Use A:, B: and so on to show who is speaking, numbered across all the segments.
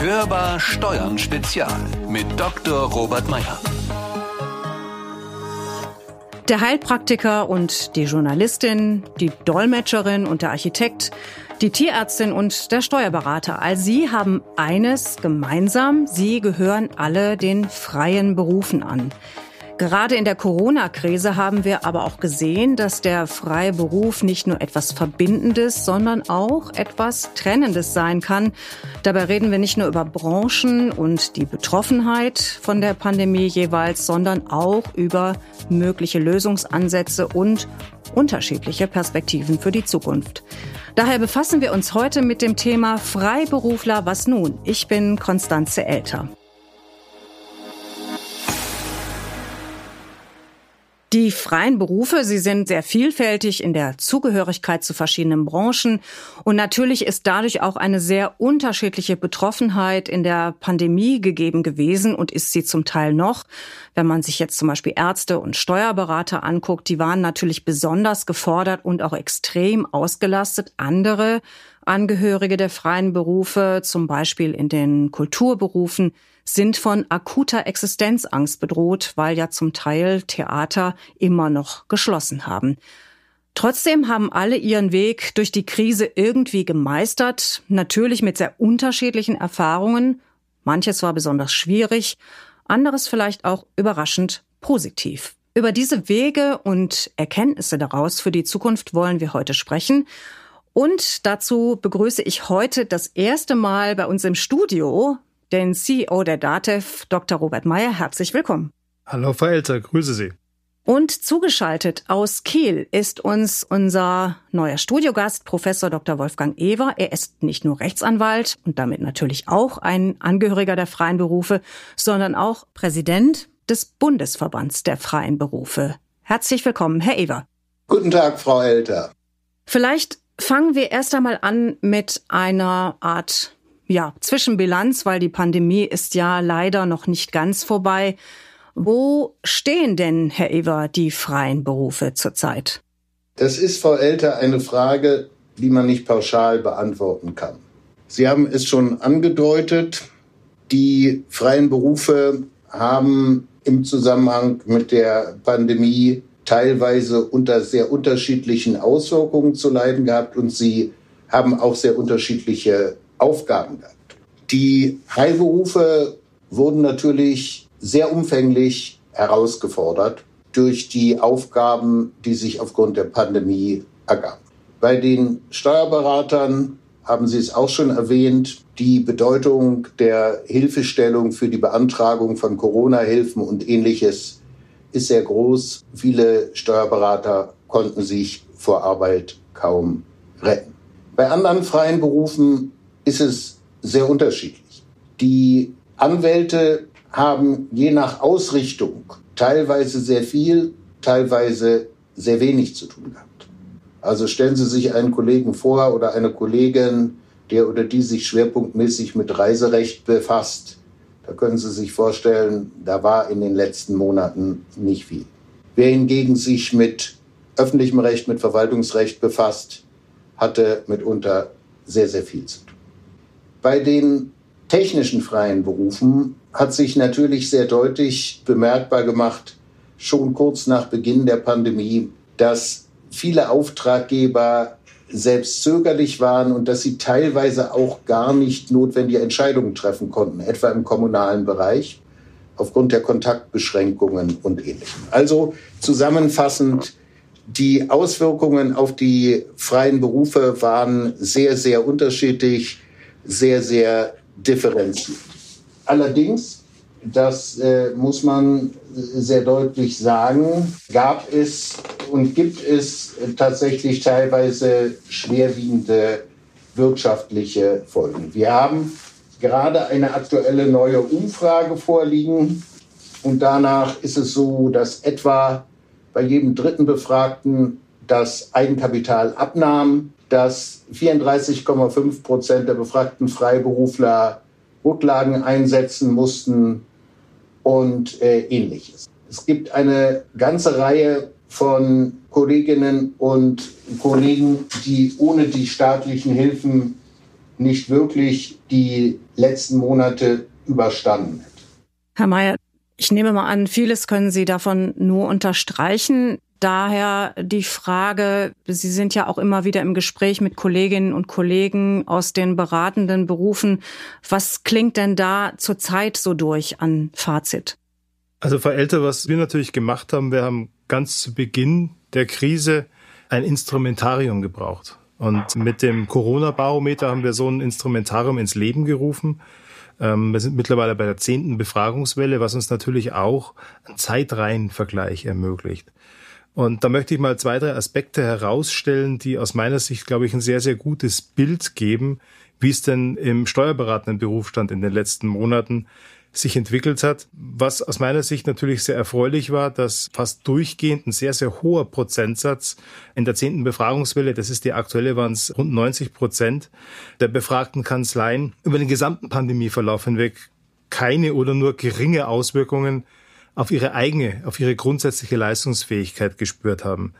A: Hörbar Steuern Spezial mit Dr. Robert Meyer.
B: Der Heilpraktiker und die Journalistin, die Dolmetscherin und der Architekt, die Tierärztin und der Steuerberater, all sie haben eines gemeinsam, sie gehören alle den freien Berufen an. Gerade in der Corona-Krise haben wir aber auch gesehen, dass der freie Beruf nicht nur etwas Verbindendes, sondern auch etwas Trennendes sein kann. Dabei reden wir nicht nur über Branchen und die Betroffenheit von der Pandemie jeweils, sondern auch über mögliche Lösungsansätze und unterschiedliche Perspektiven für die Zukunft. Daher befassen wir uns heute mit dem Thema Freiberufler, was nun? Ich bin Konstanze Elter. Die freien Berufe, sie sind sehr vielfältig in der Zugehörigkeit zu verschiedenen Branchen. Und natürlich ist dadurch auch eine sehr unterschiedliche Betroffenheit in der Pandemie gegeben gewesen und ist sie zum Teil noch. Wenn man sich jetzt zum Beispiel Ärzte und Steuerberater anguckt, die waren natürlich besonders gefordert und auch extrem ausgelastet. Andere Angehörige der freien Berufe, zum Beispiel in den Kulturberufen, sind von akuter Existenzangst bedroht, weil ja zum Teil Theater immer noch geschlossen haben. Trotzdem haben alle ihren Weg durch die Krise irgendwie gemeistert, natürlich mit sehr unterschiedlichen Erfahrungen. Manches war besonders schwierig, anderes vielleicht auch überraschend positiv. Über diese Wege und Erkenntnisse daraus für die Zukunft wollen wir heute sprechen. Und dazu begrüße ich heute das erste Mal bei uns im Studio den CEO der DATEV, Dr. Robert Meyer. Herzlich willkommen.
C: Hallo, Frau Elter, grüße Sie.
B: Und zugeschaltet aus Kiel ist uns unser neuer Studiogast, Professor Dr. Wolfgang Ewer. Er ist nicht nur Rechtsanwalt und damit natürlich auch ein Angehöriger der freien Berufe, sondern auch Präsident des Bundesverbands der freien Berufe. Herzlich willkommen, Herr Ewer.
D: Guten Tag, Frau Elter.
B: Vielleicht fangen wir erst einmal an mit einer Art ja, Zwischenbilanz, weil die Pandemie ist ja leider noch nicht ganz vorbei. Wo stehen denn, Herr Ewer, die freien Berufe zurzeit?
D: Das ist, Frau Elter, eine Frage, die man nicht pauschal beantworten kann. Sie haben es schon angedeutet, die freien Berufe haben im Zusammenhang mit der Pandemie teilweise unter sehr unterschiedlichen Auswirkungen zu leiden gehabt und sie haben auch sehr unterschiedliche Aufgaben gehabt. Die Heilberufe wurden natürlich sehr umfänglich herausgefordert durch die Aufgaben, die sich aufgrund der Pandemie ergaben. Bei den Steuerberatern haben Sie es auch schon erwähnt, die Bedeutung der Hilfestellung für die Beantragung von Corona-Hilfen und ähnliches ist sehr groß. Viele Steuerberater konnten sich vor Arbeit kaum retten. Bei anderen freien Berufen ist es sehr unterschiedlich. Die Anwälte haben je nach Ausrichtung teilweise sehr viel, teilweise sehr wenig zu tun gehabt. Also stellen Sie sich einen Kollegen vor oder eine Kollegin, der oder die sich schwerpunktmäßig mit Reiserecht befasst. Da können Sie sich vorstellen, da war in den letzten Monaten nicht viel. Wer hingegen sich mit öffentlichem Recht, mit Verwaltungsrecht befasst, hatte mitunter sehr, sehr viel zu tun. Bei den technischen freien Berufen hat sich natürlich sehr deutlich bemerkbar gemacht, schon kurz nach Beginn der Pandemie, dass viele Auftraggeber selbst zögerlich waren und dass sie teilweise auch gar nicht notwendige Entscheidungen treffen konnten, etwa im kommunalen Bereich, aufgrund der Kontaktbeschränkungen und ähnlichem. Also zusammenfassend, die Auswirkungen auf die freien Berufe waren sehr, sehr unterschiedlich sehr, sehr differenziert. Allerdings, das äh, muss man sehr deutlich sagen, gab es und gibt es tatsächlich teilweise schwerwiegende wirtschaftliche Folgen. Wir haben gerade eine aktuelle neue Umfrage vorliegen und danach ist es so, dass etwa bei jedem dritten Befragten das Eigenkapital abnahm dass 34,5 Prozent der befragten Freiberufler Rücklagen einsetzen mussten und äh, ähnliches. Es gibt eine ganze Reihe von Kolleginnen und Kollegen, die ohne die staatlichen Hilfen nicht wirklich die letzten Monate überstanden hätte.
B: Herr Mayer, ich nehme mal an, vieles können Sie davon nur unterstreichen. Daher die Frage, Sie sind ja auch immer wieder im Gespräch mit Kolleginnen und Kollegen aus den beratenden Berufen. Was klingt denn da zurzeit so durch an Fazit?
C: Also Frau Elter, was wir natürlich gemacht haben, wir haben ganz zu Beginn der Krise ein Instrumentarium gebraucht. Und mit dem Corona-Barometer haben wir so ein Instrumentarium ins Leben gerufen. Ähm, wir sind mittlerweile bei der zehnten Befragungswelle, was uns natürlich auch einen Zeitreihenvergleich ermöglicht. Und da möchte ich mal zwei, drei Aspekte herausstellen, die aus meiner Sicht, glaube ich, ein sehr, sehr gutes Bild geben, wie es denn im steuerberatenden Berufsstand in den letzten Monaten sich entwickelt hat. Was aus meiner Sicht natürlich sehr erfreulich war, dass fast durchgehend ein sehr, sehr hoher Prozentsatz in der zehnten Befragungswelle, das ist die aktuelle, waren es rund 90 Prozent der befragten Kanzleien über den gesamten Pandemieverlauf hinweg keine oder nur geringe Auswirkungen auf ihre eigene, auf ihre grundsätzliche Leistungsfähigkeit gespürt haben.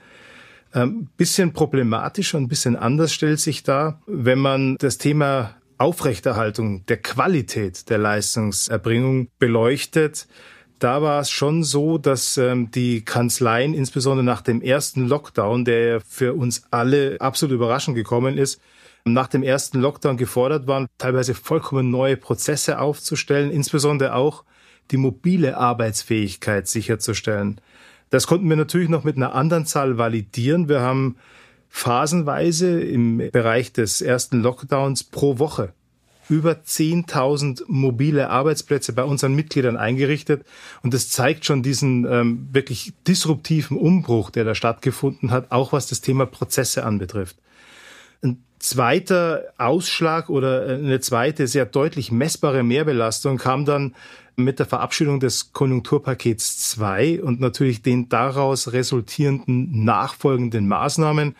C: Ein bisschen problematischer, ein bisschen anders stellt sich da, wenn man das Thema Aufrechterhaltung der Qualität der Leistungserbringung beleuchtet, da war es schon so, dass ähm, die Kanzleien, insbesondere nach dem ersten Lockdown, der für uns alle absolut überraschend gekommen ist, nach dem ersten Lockdown gefordert waren, teilweise vollkommen neue Prozesse aufzustellen, insbesondere auch die mobile Arbeitsfähigkeit sicherzustellen. Das konnten wir natürlich noch mit einer anderen Zahl validieren. Wir haben phasenweise im Bereich des ersten Lockdowns pro Woche über 10.000 mobile Arbeitsplätze bei unseren Mitgliedern eingerichtet. Und das zeigt schon diesen ähm, wirklich disruptiven Umbruch, der da stattgefunden hat, auch was das Thema Prozesse anbetrifft. Ein zweiter Ausschlag oder eine zweite sehr deutlich messbare Mehrbelastung kam dann mit der Verabschiedung des Konjunkturpakets 2 und natürlich den daraus resultierenden nachfolgenden Maßnahmen.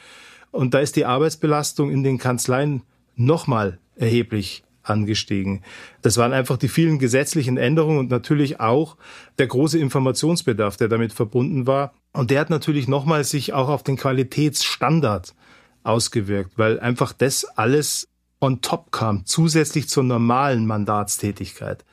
C: Und da ist die Arbeitsbelastung in den Kanzleien nochmal erheblich angestiegen. Das waren einfach die vielen gesetzlichen Änderungen und natürlich auch der große Informationsbedarf, der damit verbunden war. Und der hat natürlich nochmal sich auch auf den Qualitätsstandard ausgewirkt, weil einfach das alles on top kam, zusätzlich zur normalen Mandatstätigkeit.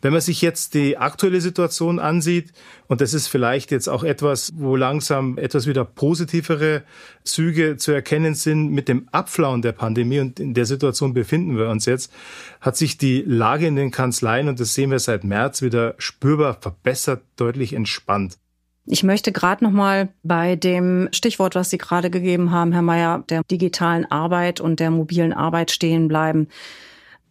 C: Wenn man sich jetzt die aktuelle Situation ansieht, und das ist vielleicht jetzt auch etwas, wo langsam etwas wieder positivere Züge zu erkennen sind mit dem Abflauen der Pandemie und in der Situation befinden wir uns jetzt, hat sich die Lage in den Kanzleien, und das sehen wir seit März, wieder spürbar verbessert, deutlich entspannt.
B: Ich möchte gerade noch mal bei dem Stichwort, was Sie gerade gegeben haben, Herr Mayer, der digitalen Arbeit und der mobilen Arbeit stehen bleiben.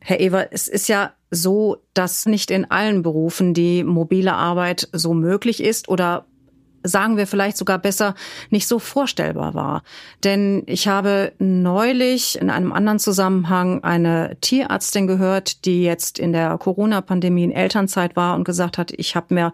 B: Herr Ewer, es ist ja so, dass nicht in allen Berufen die mobile Arbeit so möglich ist oder sagen wir vielleicht sogar besser, nicht so vorstellbar war. Denn ich habe neulich in einem anderen Zusammenhang eine Tierärztin gehört, die jetzt in der Corona-Pandemie in Elternzeit war und gesagt hat, ich habe mir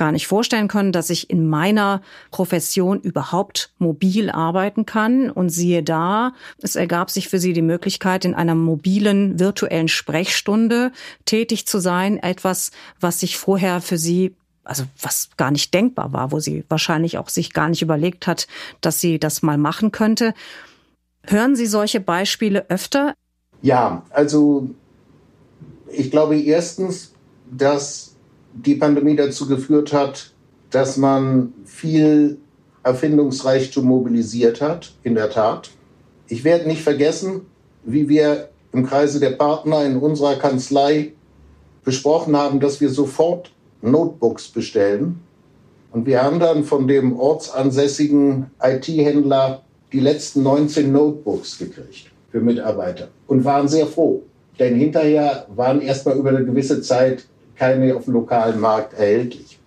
B: gar nicht vorstellen können, dass ich in meiner Profession überhaupt mobil arbeiten kann. Und siehe da, es ergab sich für sie die Möglichkeit, in einer mobilen virtuellen Sprechstunde tätig zu sein. Etwas, was sich vorher für sie also was gar nicht denkbar war, wo sie wahrscheinlich auch sich gar nicht überlegt hat, dass sie das mal machen könnte. Hören Sie solche Beispiele öfter?
D: Ja, also ich glaube erstens, dass die Pandemie dazu geführt hat, dass man viel Erfindungsreichtum mobilisiert hat, in der Tat. Ich werde nicht vergessen, wie wir im Kreise der Partner in unserer Kanzlei besprochen haben, dass wir sofort Notebooks bestellen. Und wir haben dann von dem ortsansässigen IT-Händler die letzten 19 Notebooks gekriegt für Mitarbeiter und waren sehr froh. Denn hinterher waren erstmal über eine gewisse Zeit keine auf dem lokalen Markt erhältlich.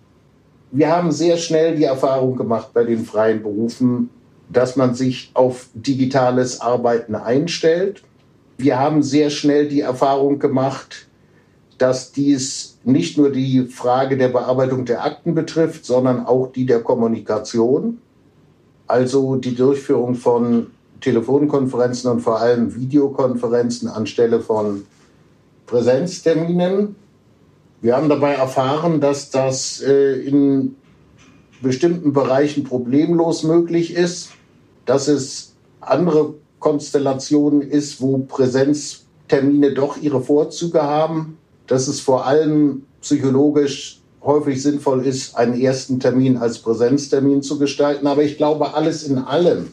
D: Wir haben sehr schnell die Erfahrung gemacht bei den freien Berufen, dass man sich auf digitales Arbeiten einstellt. Wir haben sehr schnell die Erfahrung gemacht, dass dies nicht nur die Frage der Bearbeitung der Akten betrifft, sondern auch die der Kommunikation, also die Durchführung von Telefonkonferenzen und vor allem Videokonferenzen anstelle von Präsenzterminen. Wir haben dabei erfahren, dass das äh, in bestimmten Bereichen problemlos möglich ist, dass es andere Konstellationen ist, wo Präsenz Termine doch ihre Vorzüge haben, dass es vor allem psychologisch häufig sinnvoll ist, einen ersten Termin als Präsenztermin zu gestalten. Aber ich glaube, alles in allem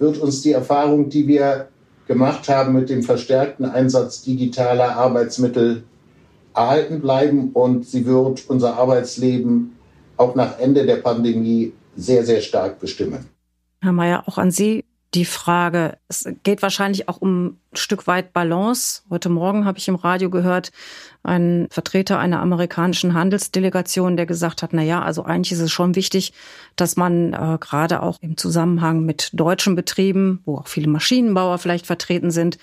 D: wird uns die Erfahrung, die wir gemacht haben mit dem verstärkten Einsatz digitaler Arbeitsmittel erhalten bleiben und sie wird unser Arbeitsleben auch nach Ende der Pandemie sehr, sehr stark bestimmen.
B: Herr Mayer, auch an Sie die Frage. Es geht wahrscheinlich auch um ein Stück weit Balance. Heute Morgen habe ich im Radio gehört, einen Vertreter einer amerikanischen Handelsdelegation, der gesagt hat, na ja, also eigentlich ist es schon wichtig, dass man äh, gerade auch im Zusammenhang mit deutschen Betrieben, wo auch viele Maschinenbauer vielleicht vertreten sind,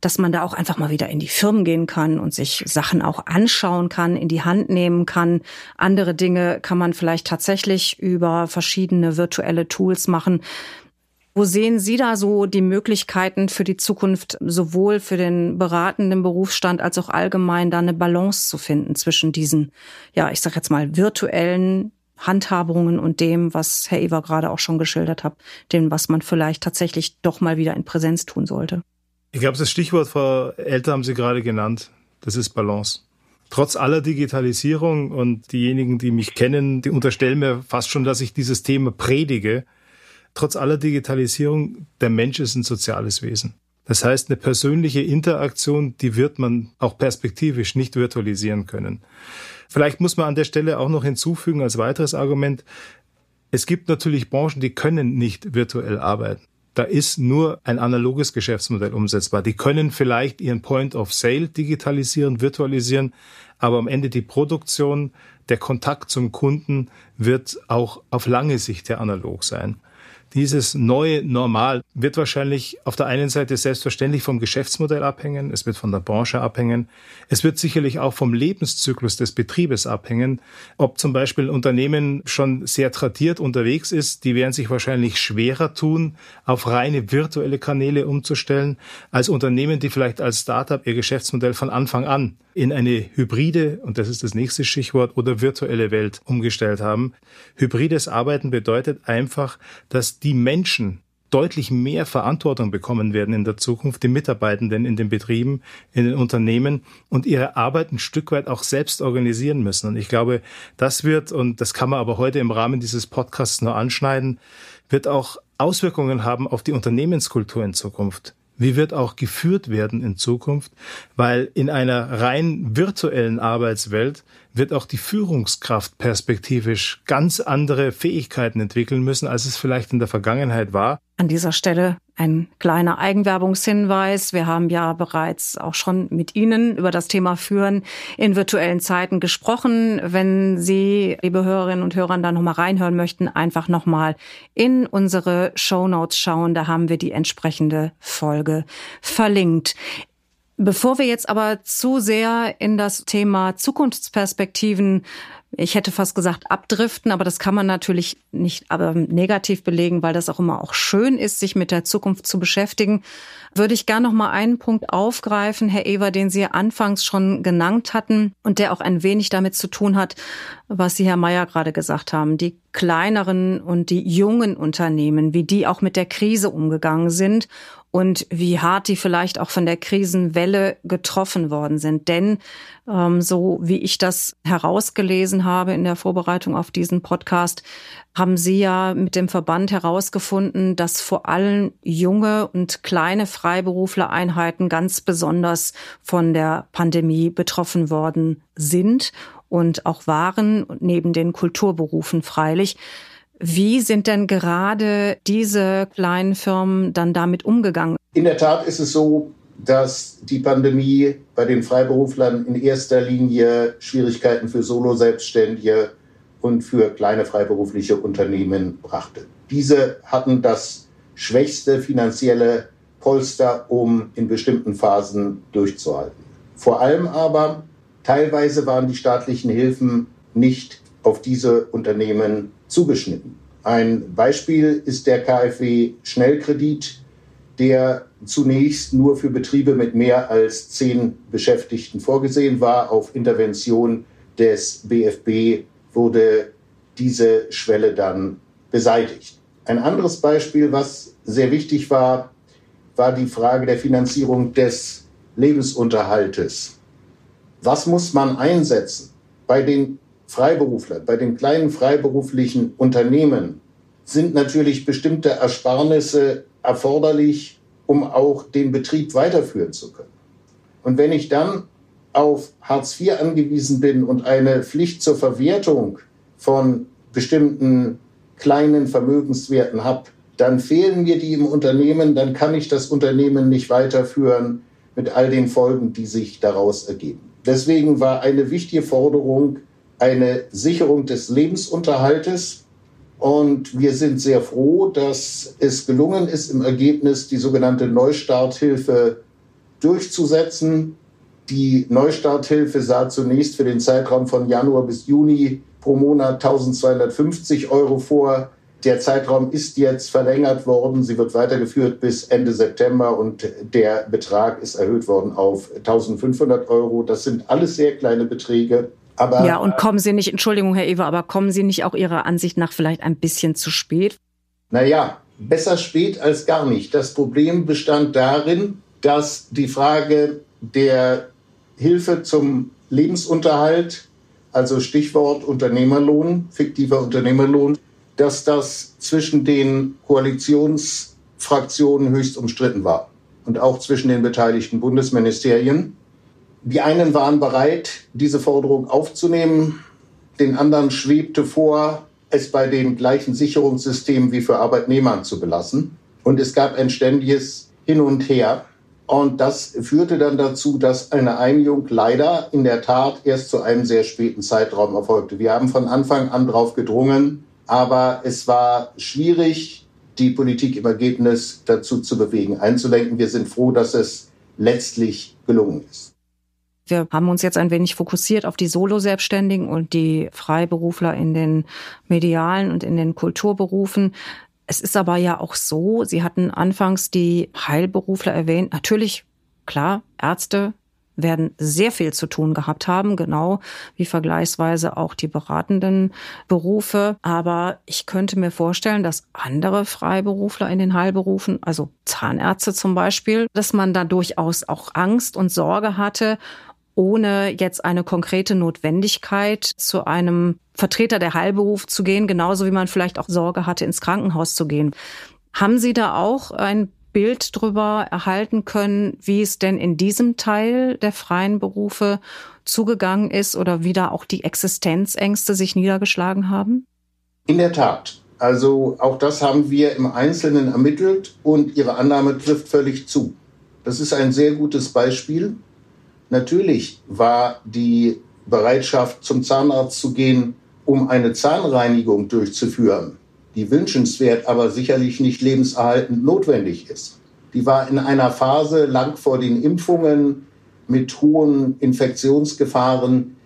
B: dass man da auch einfach mal wieder in die Firmen gehen kann und sich Sachen auch anschauen kann, in die Hand nehmen kann. Andere Dinge kann man vielleicht tatsächlich über verschiedene virtuelle Tools machen. Wo sehen Sie da so die Möglichkeiten für die Zukunft, sowohl für den beratenden Berufsstand als auch allgemein da eine Balance zu finden zwischen diesen, ja, ich sag jetzt mal virtuellen Handhabungen und dem, was Herr Ewer gerade auch schon geschildert hat, dem, was man vielleicht tatsächlich doch mal wieder in Präsenz tun sollte?
C: Ich glaube, das Stichwort Frau Elter haben Sie gerade genannt. Das ist Balance. Trotz aller Digitalisierung und diejenigen, die mich kennen, die unterstellen mir fast schon, dass ich dieses Thema predige trotz aller Digitalisierung, der Mensch ist ein soziales Wesen. Das heißt, eine persönliche Interaktion, die wird man auch perspektivisch nicht virtualisieren können. Vielleicht muss man an der Stelle auch noch hinzufügen als weiteres Argument, es gibt natürlich Branchen, die können nicht virtuell arbeiten. Da ist nur ein analoges Geschäftsmodell umsetzbar. Die können vielleicht ihren Point of Sale digitalisieren, virtualisieren, aber am Ende die Produktion, der Kontakt zum Kunden wird auch auf lange Sicht der analog sein. Dieses neue Normal wird wahrscheinlich auf der einen Seite selbstverständlich vom Geschäftsmodell abhängen, es wird von der Branche abhängen, es wird sicherlich auch vom Lebenszyklus des Betriebes abhängen. Ob zum Beispiel ein Unternehmen schon sehr tradiert unterwegs ist, die werden sich wahrscheinlich schwerer tun, auf reine virtuelle Kanäle umzustellen, als Unternehmen, die vielleicht als Startup ihr Geschäftsmodell von Anfang an in eine hybride, und das ist das nächste Stichwort, oder virtuelle Welt umgestellt haben. Hybrides Arbeiten bedeutet einfach, dass die Menschen deutlich mehr Verantwortung bekommen werden in der Zukunft, die Mitarbeitenden in den Betrieben, in den Unternehmen und ihre Arbeit ein Stück weit auch selbst organisieren müssen. Und ich glaube, das wird, und das kann man aber heute im Rahmen dieses Podcasts nur anschneiden, wird auch Auswirkungen haben auf die Unternehmenskultur in Zukunft wie wird auch geführt werden in Zukunft, weil in einer rein virtuellen Arbeitswelt wird auch die Führungskraft perspektivisch ganz andere Fähigkeiten entwickeln müssen, als es vielleicht in der Vergangenheit war.
B: An dieser Stelle ein kleiner Eigenwerbungshinweis. Wir haben ja bereits auch schon mit Ihnen über das Thema Führen in virtuellen Zeiten gesprochen. Wenn Sie, liebe Hörerinnen und Hörer, da nochmal reinhören möchten, einfach nochmal in unsere Show Notes schauen. Da haben wir die entsprechende Folge verlinkt. Bevor wir jetzt aber zu sehr in das Thema Zukunftsperspektiven ich hätte fast gesagt abdriften, aber das kann man natürlich nicht aber negativ belegen, weil das auch immer auch schön ist, sich mit der Zukunft zu beschäftigen. Würde ich gerne noch mal einen Punkt aufgreifen, Herr Ewer, den Sie anfangs schon genannt hatten und der auch ein wenig damit zu tun hat, was Sie, Herr Mayer, gerade gesagt haben. Die kleineren und die jungen Unternehmen, wie die auch mit der Krise umgegangen sind und wie hart die vielleicht auch von der Krisenwelle getroffen worden sind. Denn ähm, so wie ich das herausgelesen habe in der Vorbereitung auf diesen Podcast, haben Sie ja mit dem Verband herausgefunden, dass vor allem junge und kleine Freiberuflereinheiten ganz besonders von der Pandemie betroffen worden sind und auch waren, neben den Kulturberufen freilich. Wie sind denn gerade diese kleinen Firmen dann damit umgegangen?
D: In der Tat ist es so, dass die Pandemie bei den Freiberuflern in erster Linie Schwierigkeiten für Solo-Selbstständige und für kleine freiberufliche Unternehmen brachte. Diese hatten das schwächste finanzielle Polster, um in bestimmten Phasen durchzuhalten. Vor allem aber teilweise waren die staatlichen Hilfen nicht auf diese Unternehmen zugeschnitten. Ein Beispiel ist der KfW Schnellkredit, der zunächst nur für Betriebe mit mehr als zehn Beschäftigten vorgesehen war. Auf Intervention des BFB wurde diese Schwelle dann beseitigt. Ein anderes Beispiel, was sehr wichtig war, war die Frage der Finanzierung des Lebensunterhaltes. Was muss man einsetzen? Bei den Freiberuflern, bei den kleinen freiberuflichen Unternehmen sind natürlich bestimmte Ersparnisse erforderlich, um auch den Betrieb weiterführen zu können. Und wenn ich dann auf Hartz IV angewiesen bin und eine Pflicht zur Verwertung von bestimmten kleinen Vermögenswerten habe, dann fehlen mir die im Unternehmen, dann kann ich das Unternehmen nicht weiterführen mit all den Folgen, die sich daraus ergeben. Deswegen war eine wichtige Forderung eine Sicherung des Lebensunterhaltes. Und wir sind sehr froh, dass es gelungen ist, im Ergebnis die sogenannte Neustarthilfe durchzusetzen. Die Neustarthilfe sah zunächst für den Zeitraum von Januar bis Juni pro Monat 1250 Euro vor. Der Zeitraum ist jetzt verlängert worden. Sie wird weitergeführt bis Ende September und der Betrag ist erhöht worden auf 1500 Euro. Das sind alles sehr kleine Beträge.
B: Aber, ja, und kommen Sie nicht, Entschuldigung, Herr Ewer, aber kommen Sie nicht auch Ihrer Ansicht nach vielleicht ein bisschen zu spät?
D: Naja, besser spät als gar nicht. Das Problem bestand darin, dass die Frage der Hilfe zum Lebensunterhalt, also Stichwort Unternehmerlohn, fiktiver Unternehmerlohn, dass das zwischen den Koalitionsfraktionen höchst umstritten war und auch zwischen den beteiligten Bundesministerien. Die einen waren bereit, diese Forderung aufzunehmen, den anderen schwebte vor, es bei den gleichen Sicherungssystemen wie für Arbeitnehmer zu belassen. Und es gab ein ständiges Hin und Her. Und das führte dann dazu, dass eine Einigung leider in der Tat erst zu einem sehr späten Zeitraum erfolgte. Wir haben von Anfang an darauf gedrungen, aber es war schwierig, die Politik im Ergebnis dazu zu bewegen, einzulenken. Wir sind froh, dass es letztlich gelungen ist.
B: Wir haben uns jetzt ein wenig fokussiert auf die Solo-Selbstständigen und die Freiberufler in den medialen und in den Kulturberufen. Es ist aber ja auch so, Sie hatten anfangs die Heilberufler erwähnt. Natürlich, klar, Ärzte werden sehr viel zu tun gehabt haben, genau wie vergleichsweise auch die beratenden Berufe. Aber ich könnte mir vorstellen, dass andere Freiberufler in den Heilberufen, also Zahnärzte zum Beispiel, dass man da durchaus auch Angst und Sorge hatte ohne jetzt eine konkrete Notwendigkeit zu einem Vertreter der Heilberuf zu gehen, genauso wie man vielleicht auch Sorge hatte, ins Krankenhaus zu gehen. Haben Sie da auch ein Bild darüber erhalten können, wie es denn in diesem Teil der freien Berufe zugegangen ist oder wie da auch die Existenzängste sich niedergeschlagen haben?
D: In der Tat. Also auch das haben wir im Einzelnen ermittelt und Ihre Annahme trifft völlig zu. Das ist ein sehr gutes Beispiel. Natürlich war die Bereitschaft, zum Zahnarzt zu gehen, um eine Zahnreinigung durchzuführen, die wünschenswert, aber sicherlich nicht lebenserhaltend notwendig ist. Die war in einer Phase lang vor den Impfungen mit hohen Infektionsgefahren.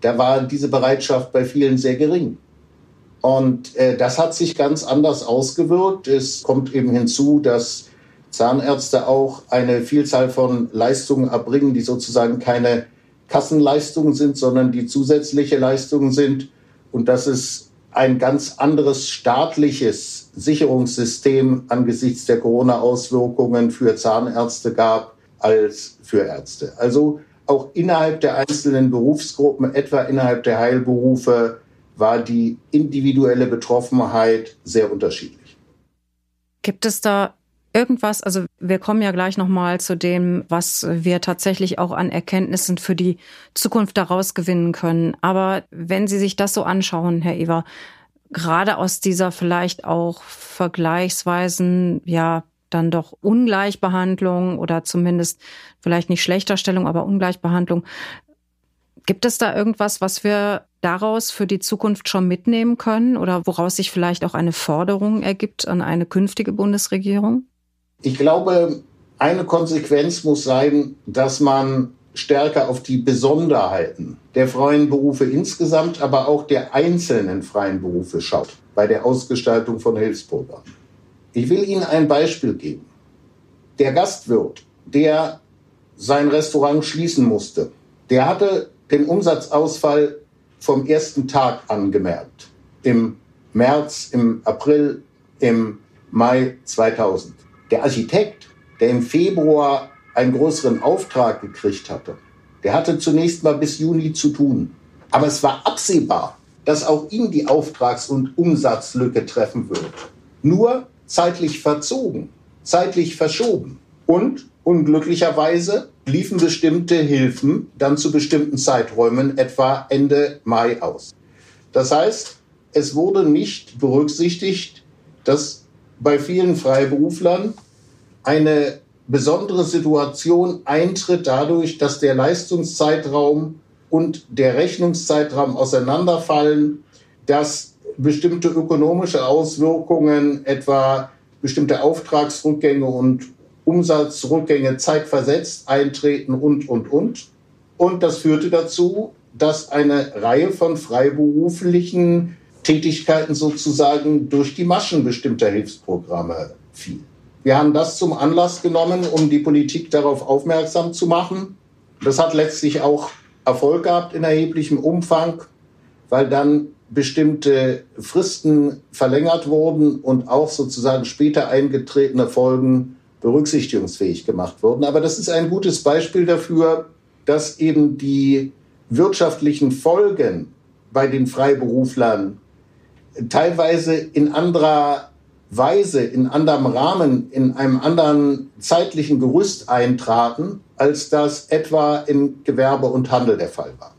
D: Da war diese Bereitschaft bei vielen sehr gering. Und äh, das hat sich ganz anders ausgewirkt. Es kommt eben hinzu, dass Zahnärzte auch eine Vielzahl von Leistungen erbringen, die sozusagen keine Kassenleistungen sind, sondern die zusätzliche Leistungen sind. Und dass es ein ganz anderes staatliches Sicherungssystem angesichts der Corona-Auswirkungen für Zahnärzte gab als für Ärzte. Also auch innerhalb der einzelnen Berufsgruppen, etwa innerhalb der Heilberufe, war die individuelle Betroffenheit sehr unterschiedlich.
B: Gibt es da irgendwas, also wir kommen ja gleich nochmal zu dem, was wir tatsächlich auch an Erkenntnissen für die Zukunft daraus gewinnen können. Aber wenn Sie sich das so anschauen, Herr Ewer, gerade aus dieser vielleicht auch vergleichsweisen, ja, dann doch Ungleichbehandlung oder zumindest vielleicht nicht Schlechterstellung, aber Ungleichbehandlung. Gibt es da irgendwas, was wir daraus für die Zukunft schon mitnehmen können oder woraus sich vielleicht auch eine Forderung ergibt an eine künftige Bundesregierung?
D: Ich glaube, eine Konsequenz muss sein, dass man stärker auf die Besonderheiten der freien Berufe insgesamt, aber auch der einzelnen freien Berufe schaut bei der Ausgestaltung von Hilfsprogrammen. Ich will Ihnen ein Beispiel geben. Der Gastwirt, der sein Restaurant schließen musste, der hatte den Umsatzausfall vom ersten Tag angemerkt. Im März, im April, im Mai 2000. Der Architekt, der im Februar einen größeren Auftrag gekriegt hatte, der hatte zunächst mal bis Juni zu tun. Aber es war absehbar, dass auch ihn die Auftrags- und Umsatzlücke treffen wird. Nur zeitlich verzogen, zeitlich verschoben. Und unglücklicherweise liefen bestimmte Hilfen dann zu bestimmten Zeiträumen, etwa Ende Mai aus. Das heißt, es wurde nicht berücksichtigt, dass bei vielen Freiberuflern eine besondere Situation eintritt dadurch, dass der Leistungszeitraum und der Rechnungszeitraum auseinanderfallen, dass bestimmte ökonomische Auswirkungen, etwa bestimmte Auftragsrückgänge und Umsatzrückgänge zeitversetzt eintreten und, und, und. Und das führte dazu, dass eine Reihe von freiberuflichen Tätigkeiten sozusagen durch die Maschen bestimmter Hilfsprogramme fiel. Wir haben das zum Anlass genommen, um die Politik darauf aufmerksam zu machen. Das hat letztlich auch Erfolg gehabt in erheblichem Umfang, weil dann bestimmte Fristen verlängert wurden und auch sozusagen später eingetretene Folgen berücksichtigungsfähig gemacht wurden. Aber das ist ein gutes Beispiel dafür, dass eben die wirtschaftlichen Folgen bei den Freiberuflern teilweise in anderer Weise, in anderem Rahmen, in einem anderen zeitlichen Gerüst eintraten, als das etwa im Gewerbe und Handel der Fall war.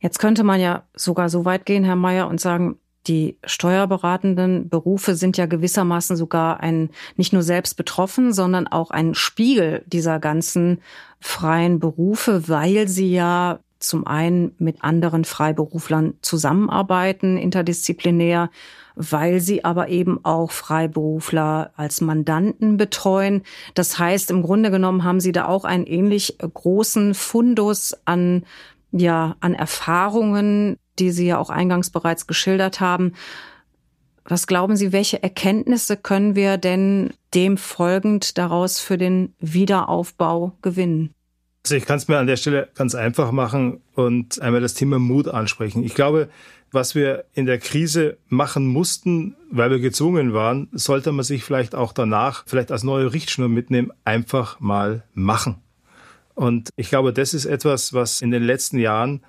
B: Jetzt könnte man ja sogar so weit gehen, Herr Mayer, und sagen, die steuerberatenden Berufe sind ja gewissermaßen sogar ein, nicht nur selbst betroffen, sondern auch ein Spiegel dieser ganzen freien Berufe, weil sie ja zum einen mit anderen Freiberuflern zusammenarbeiten, interdisziplinär, weil sie aber eben auch Freiberufler als Mandanten betreuen. Das heißt, im Grunde genommen haben sie da auch einen ähnlich großen Fundus an, ja, an Erfahrungen, die Sie ja auch eingangs bereits geschildert haben. Was glauben Sie, welche Erkenntnisse können wir denn dem folgend daraus für den Wiederaufbau gewinnen?
C: Also ich kann es mir an der Stelle ganz einfach machen und einmal das Thema Mut ansprechen. Ich glaube, was wir in der Krise machen mussten, weil wir gezwungen waren, sollte man sich vielleicht auch danach vielleicht als neue Richtschnur mitnehmen, einfach mal machen. Und ich glaube, das ist etwas, was in den letzten Jahren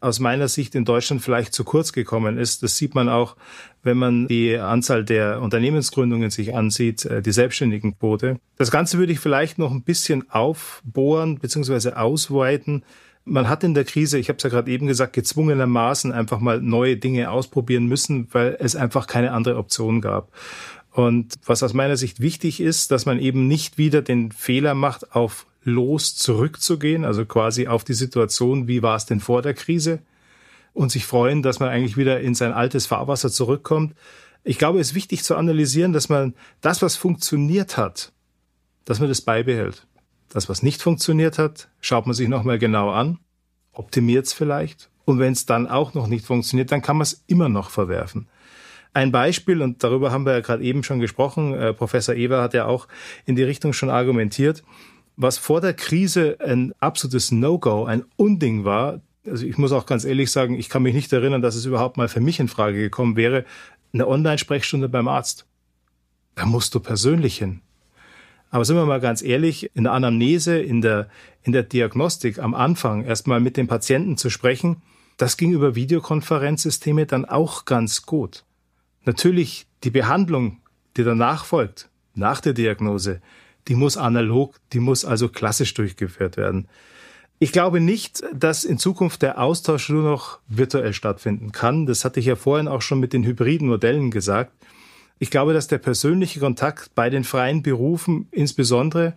C: aus meiner Sicht in Deutschland vielleicht zu kurz gekommen ist. Das sieht man auch, wenn man die Anzahl der Unternehmensgründungen sich ansieht, äh, die Selbstständigenquote. Das Ganze würde ich vielleicht noch ein bisschen aufbohren bzw. ausweiten. Man hat in der Krise, ich habe es ja gerade eben gesagt, gezwungenermaßen einfach mal neue Dinge ausprobieren müssen, weil es einfach keine andere Option gab. Und was aus meiner Sicht wichtig ist, dass man eben nicht wieder den Fehler macht, auf los zurückzugehen, also quasi auf die Situation, wie war es denn vor der Krise und sich freuen, dass man eigentlich wieder in sein altes Fahrwasser zurückkommt. Ich glaube, es ist wichtig zu analysieren, dass man das, was funktioniert hat, dass man das beibehält. Das, was nicht funktioniert hat, schaut man sich nochmal genau an, optimiert es vielleicht und wenn es dann auch noch nicht funktioniert, dann kann man es immer noch verwerfen. Ein Beispiel, und darüber haben wir ja gerade eben schon gesprochen, äh, Professor Eber hat ja auch in die Richtung schon argumentiert, was vor der Krise ein absolutes No-Go, ein Unding war, also ich muss auch ganz ehrlich sagen, ich kann mich nicht erinnern, dass es überhaupt mal für mich in Frage gekommen wäre, eine Online-Sprechstunde beim Arzt. Da musst du persönlich hin. Aber sind wir mal ganz ehrlich, in der Anamnese, in der, in der Diagnostik am Anfang erstmal mit dem Patienten zu sprechen, das ging über Videokonferenzsysteme dann auch ganz gut. Natürlich die Behandlung, die danach folgt, nach der Diagnose, die muss analog, die muss also klassisch durchgeführt werden. Ich glaube nicht, dass in Zukunft der Austausch nur noch virtuell stattfinden kann. Das hatte ich ja vorhin auch schon mit den hybriden Modellen gesagt. Ich glaube, dass der persönliche Kontakt bei den freien Berufen, insbesondere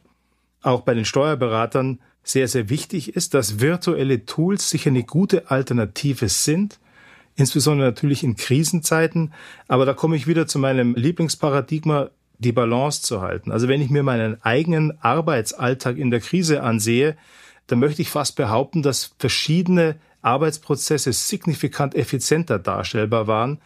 C: auch bei den Steuerberatern, sehr, sehr wichtig ist, dass virtuelle Tools sicher eine gute Alternative sind, insbesondere natürlich in Krisenzeiten. Aber da komme ich wieder zu meinem Lieblingsparadigma, die Balance zu halten. Also wenn ich mir meinen eigenen Arbeitsalltag in der Krise ansehe, da möchte ich fast behaupten, dass verschiedene Arbeitsprozesse signifikant effizienter darstellbar waren,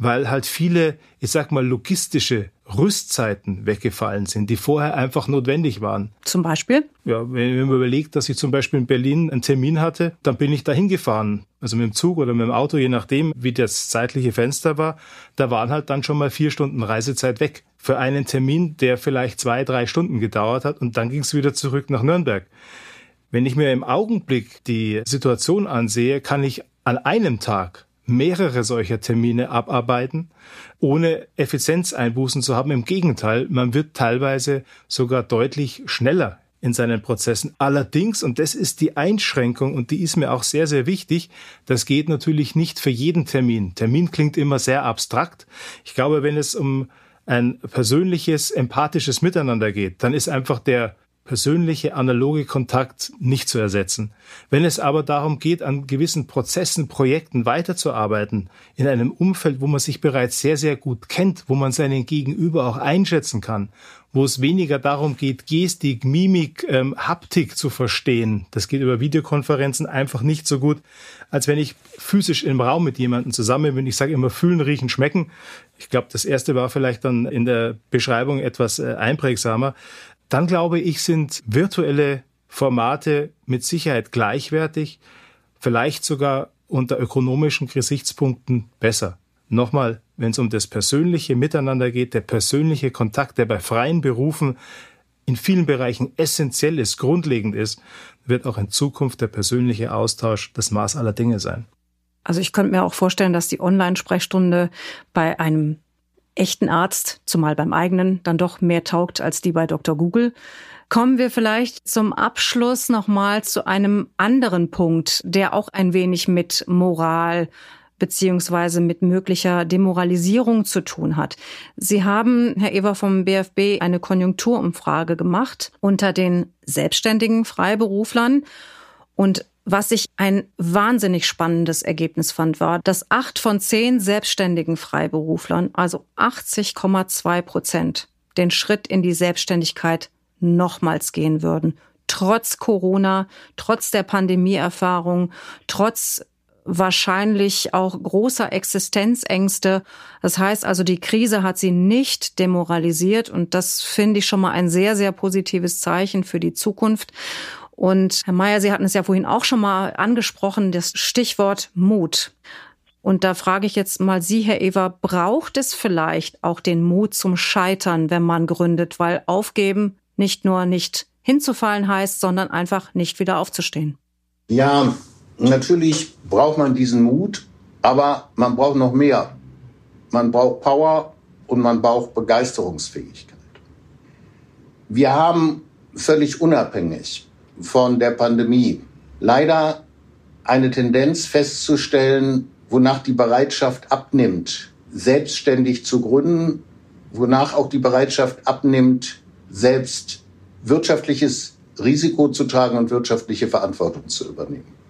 C: weil halt viele, ich sag mal, logistische Rüstzeiten weggefallen sind, die vorher einfach notwendig waren.
B: Zum Beispiel?
C: Ja, wenn man überlegt, dass ich zum Beispiel in Berlin einen Termin hatte, dann bin ich dahin gefahren, also mit dem Zug oder mit dem Auto, je nachdem, wie das zeitliche Fenster war. Da waren halt dann schon mal vier Stunden Reisezeit weg für einen Termin, der vielleicht zwei, drei Stunden gedauert hat und dann ging es wieder zurück nach Nürnberg. Wenn ich mir im Augenblick die Situation ansehe, kann ich an einem Tag mehrere solcher Termine abarbeiten, ohne Effizienzeinbußen zu haben. Im Gegenteil, man wird teilweise sogar deutlich schneller in seinen Prozessen. Allerdings, und das ist die Einschränkung, und die ist mir auch sehr, sehr wichtig, das geht natürlich nicht für jeden Termin. Termin klingt immer sehr abstrakt. Ich glaube, wenn es um ein persönliches, empathisches Miteinander geht, dann ist einfach der persönliche analoge Kontakt nicht zu ersetzen. Wenn es aber darum geht, an gewissen Prozessen, Projekten weiterzuarbeiten, in einem Umfeld, wo man sich bereits sehr, sehr gut kennt, wo man seinen Gegenüber auch einschätzen kann, wo es weniger darum geht, Gestik, Mimik, ähm, Haptik zu verstehen, das geht über Videokonferenzen einfach nicht so gut, als wenn ich physisch im Raum mit jemandem zusammen bin. Ich sage immer fühlen, riechen, schmecken. Ich glaube, das erste war vielleicht dann in der Beschreibung etwas äh, einprägsamer dann glaube ich, sind virtuelle Formate mit Sicherheit gleichwertig, vielleicht sogar unter ökonomischen Gesichtspunkten besser. Nochmal, wenn es um das persönliche Miteinander geht, der persönliche Kontakt, der bei freien Berufen in vielen Bereichen essentiell ist, grundlegend ist, wird auch in Zukunft der persönliche Austausch das Maß aller Dinge sein.
B: Also ich könnte mir auch vorstellen, dass die Online-Sprechstunde bei einem echten Arzt, zumal beim eigenen, dann doch mehr taugt als die bei Dr. Google. Kommen wir vielleicht zum Abschluss nochmal zu einem anderen Punkt, der auch ein wenig mit Moral beziehungsweise mit möglicher Demoralisierung zu tun hat. Sie haben, Herr Ewer vom BFB, eine Konjunkturumfrage gemacht unter den selbstständigen Freiberuflern und was ich ein wahnsinnig spannendes Ergebnis fand, war, dass acht von zehn selbstständigen Freiberuflern, also 80,2 Prozent, den Schritt in die Selbstständigkeit nochmals gehen würden. Trotz Corona, trotz der Pandemieerfahrung, trotz wahrscheinlich auch großer Existenzängste. Das heißt also, die Krise hat sie nicht demoralisiert und das finde ich schon mal ein sehr, sehr positives Zeichen für die Zukunft. Und Herr Mayer, Sie hatten es ja vorhin auch schon mal angesprochen, das Stichwort Mut. Und da frage ich jetzt mal Sie, Herr Ewer, braucht es vielleicht auch den Mut zum Scheitern, wenn man gründet? Weil aufgeben nicht nur nicht hinzufallen heißt, sondern einfach nicht wieder aufzustehen.
D: Ja, natürlich braucht man diesen Mut, aber man braucht noch mehr. Man braucht Power und man braucht Begeisterungsfähigkeit. Wir haben völlig unabhängig von der Pandemie leider eine Tendenz festzustellen, wonach die Bereitschaft abnimmt, selbstständig zu gründen, wonach auch die Bereitschaft abnimmt, selbst wirtschaftliches Risiko zu tragen und wirtschaftliche Verantwortung zu übernehmen.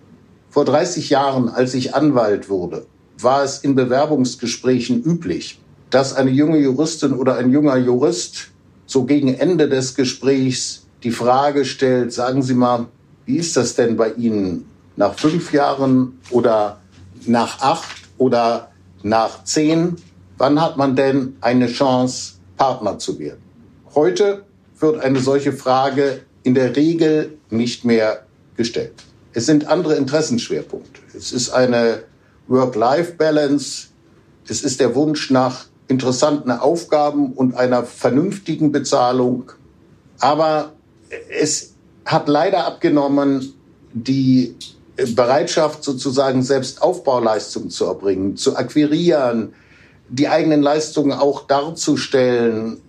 D: Vor 30 Jahren, als ich Anwalt wurde, war es in Bewerbungsgesprächen üblich, dass eine junge Juristin oder ein junger Jurist so gegen Ende des Gesprächs die Frage stellt, sagen Sie mal, wie ist das denn bei Ihnen nach fünf Jahren oder nach acht oder nach zehn? Wann hat man denn eine Chance, Partner zu werden? Heute wird eine solche Frage in der Regel nicht mehr gestellt. Es sind andere Interessenschwerpunkte. Es ist eine Work-Life-Balance. Es ist der Wunsch nach interessanten Aufgaben und einer vernünftigen Bezahlung. Aber es hat leider abgenommen, die Bereitschaft sozusagen selbst Aufbauleistungen zu erbringen, zu akquirieren, die eigenen Leistungen auch darzustellen,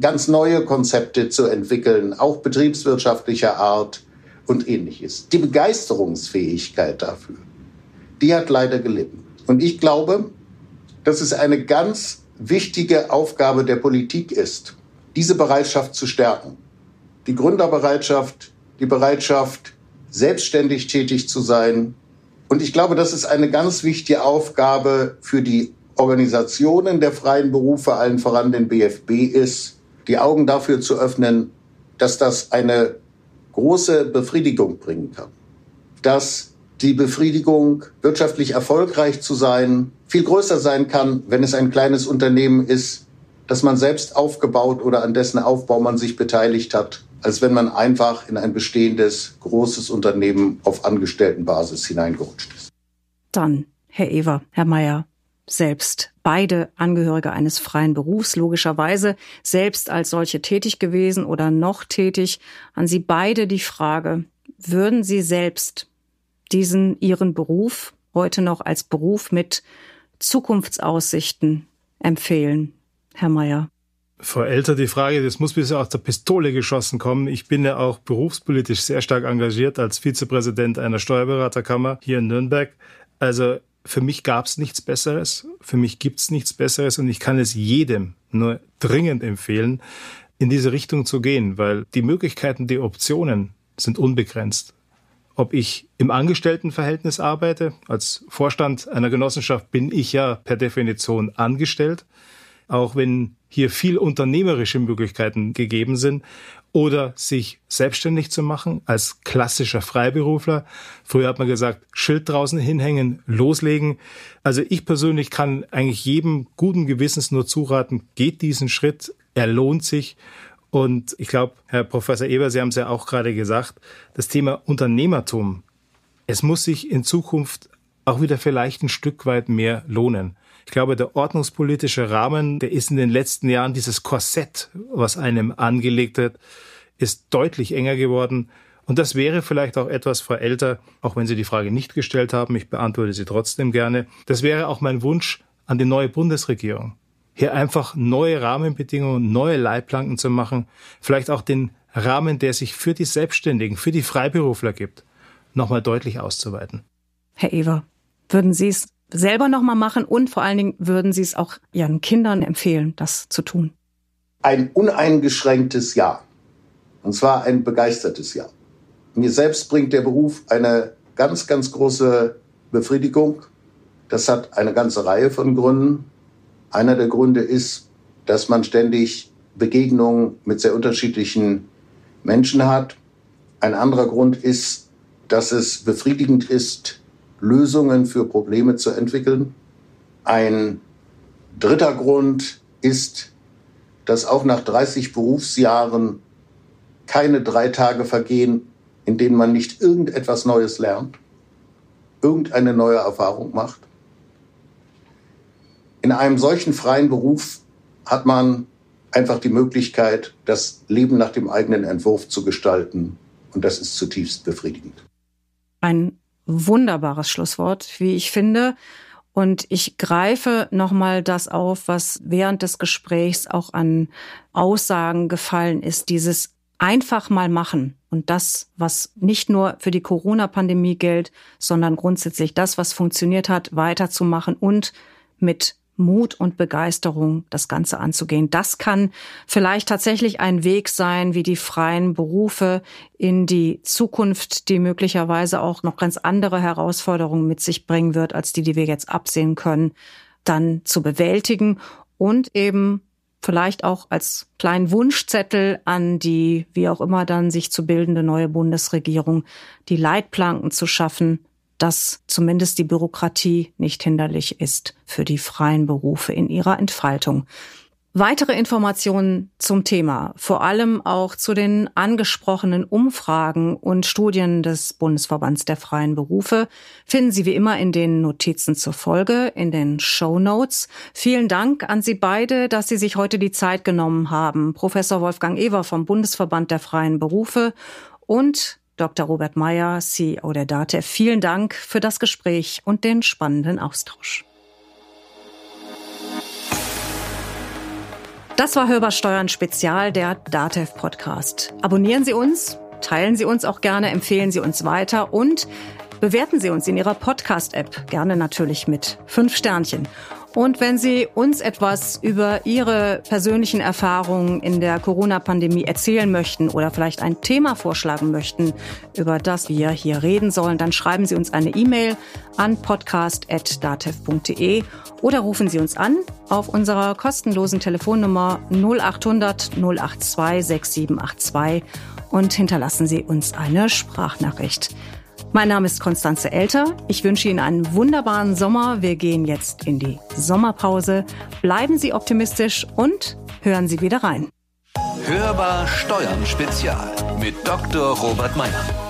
D: ganz neue Konzepte zu entwickeln, auch betriebswirtschaftlicher Art und ähnliches. Die Begeisterungsfähigkeit dafür, die hat leider gelitten. Und ich glaube, dass es eine ganz wichtige Aufgabe der Politik ist, diese Bereitschaft zu stärken die Gründerbereitschaft, die Bereitschaft, selbstständig tätig zu sein. Und ich glaube, das ist eine ganz wichtige Aufgabe für die Organisationen der freien Berufe, allen voran den BFB ist, die Augen dafür zu öffnen, dass das eine große Befriedigung bringen kann. Dass die Befriedigung, wirtschaftlich erfolgreich zu sein, viel größer sein kann, wenn es ein kleines Unternehmen ist, das man selbst aufgebaut oder an dessen Aufbau man sich beteiligt hat, als wenn man einfach in ein bestehendes großes Unternehmen auf Angestelltenbasis hineingerutscht ist.
B: Dann, Herr Ewer, Herr Mayer, selbst beide Angehörige eines freien Berufs, logischerweise selbst als solche tätig gewesen oder noch tätig, an Sie beide die Frage, würden Sie selbst diesen Ihren Beruf heute noch als Beruf mit Zukunftsaussichten empfehlen, Herr Mayer?
C: Frau Elter, die Frage, das muss bisher aus der Pistole geschossen kommen. Ich bin ja auch berufspolitisch sehr stark engagiert als Vizepräsident einer Steuerberaterkammer hier in Nürnberg. Also für mich gab es nichts Besseres, für mich gibt es nichts Besseres und ich kann es jedem nur dringend empfehlen, in diese Richtung zu gehen, weil die Möglichkeiten, die Optionen sind unbegrenzt. Ob ich im Angestelltenverhältnis arbeite, als Vorstand einer Genossenschaft bin ich ja per Definition angestellt, auch wenn hier viel unternehmerische Möglichkeiten gegeben sind oder sich selbstständig zu machen als klassischer Freiberufler. Früher hat man gesagt, Schild draußen hinhängen, loslegen. Also ich persönlich kann eigentlich jedem guten Gewissens nur zuraten, geht diesen Schritt, er lohnt sich. Und ich glaube, Herr Professor Eber, Sie haben es ja auch gerade gesagt, das Thema Unternehmertum, es muss sich in Zukunft auch wieder vielleicht ein Stück weit mehr lohnen. Ich glaube, der ordnungspolitische Rahmen, der ist in den letzten Jahren dieses Korsett, was einem angelegt wird, ist deutlich enger geworden. Und das wäre vielleicht auch etwas, Frau Elter, auch wenn Sie die Frage nicht gestellt haben, ich beantworte sie trotzdem gerne. Das wäre auch mein Wunsch an die neue Bundesregierung. Hier einfach neue Rahmenbedingungen, neue Leitplanken zu machen, vielleicht auch den Rahmen, der sich für die Selbstständigen, für die Freiberufler gibt, nochmal deutlich auszuweiten.
B: Herr Ewer, würden Sie es selber nochmal machen und vor allen Dingen würden Sie es auch Ihren Kindern empfehlen, das zu tun?
D: Ein uneingeschränktes Ja. Und zwar ein begeistertes Ja. Mir selbst bringt der Beruf eine ganz, ganz große Befriedigung. Das hat eine ganze Reihe von Gründen. Einer der Gründe ist, dass man ständig Begegnungen mit sehr unterschiedlichen Menschen hat. Ein anderer Grund ist, dass es befriedigend ist, Lösungen für Probleme zu entwickeln. Ein dritter Grund ist, dass auch nach 30 Berufsjahren keine drei Tage vergehen, in denen man nicht irgendetwas Neues lernt, irgendeine neue Erfahrung macht. In einem solchen freien Beruf hat man einfach die Möglichkeit, das Leben nach dem eigenen Entwurf zu gestalten. Und das ist zutiefst befriedigend.
B: Ein wunderbares Schlusswort, wie ich finde. Und ich greife nochmal das auf, was während des Gesprächs auch an Aussagen gefallen ist. Dieses einfach mal machen. Und das, was nicht nur für die Corona-Pandemie gilt, sondern grundsätzlich das, was funktioniert hat, weiterzumachen und mit Mut und Begeisterung, das Ganze anzugehen. Das kann vielleicht tatsächlich ein Weg sein, wie die freien Berufe in die Zukunft, die möglicherweise auch noch ganz andere Herausforderungen mit sich bringen wird, als die, die wir jetzt absehen können, dann zu bewältigen und eben vielleicht auch als kleinen Wunschzettel an die, wie auch immer dann sich zu bildende neue Bundesregierung, die Leitplanken zu schaffen, dass zumindest die Bürokratie nicht hinderlich ist für die freien Berufe in ihrer Entfaltung. Weitere Informationen zum Thema, vor allem auch zu den angesprochenen Umfragen und Studien des Bundesverbands der freien Berufe, finden Sie wie immer in den Notizen zur Folge, in den Show Notes. Vielen Dank an Sie beide, dass Sie sich heute die Zeit genommen haben. Professor Wolfgang Ewer vom Bundesverband der freien Berufe und Dr. Robert Meyer, CEO der DATEV, vielen Dank für das Gespräch und den spannenden Austausch. Das war Hörbar Steuern Spezial, der DATEV Podcast. Abonnieren Sie uns, teilen Sie uns auch gerne, empfehlen Sie uns weiter und bewerten Sie uns in Ihrer Podcast-App, gerne natürlich mit fünf Sternchen. Und wenn Sie uns etwas über Ihre persönlichen Erfahrungen in der Corona-Pandemie erzählen möchten oder vielleicht ein Thema vorschlagen möchten, über das wir hier reden sollen, dann schreiben Sie uns eine E-Mail an podcast.datev.de oder rufen Sie uns an auf unserer kostenlosen Telefonnummer 0800 082 6782 und hinterlassen Sie uns eine Sprachnachricht. Mein Name ist Konstanze Elter. Ich wünsche Ihnen einen wunderbaren Sommer. Wir gehen jetzt in die Sommerpause. Bleiben Sie optimistisch und hören Sie wieder rein.
A: Hörbar Steuern Spezial mit Dr. Robert Meyer.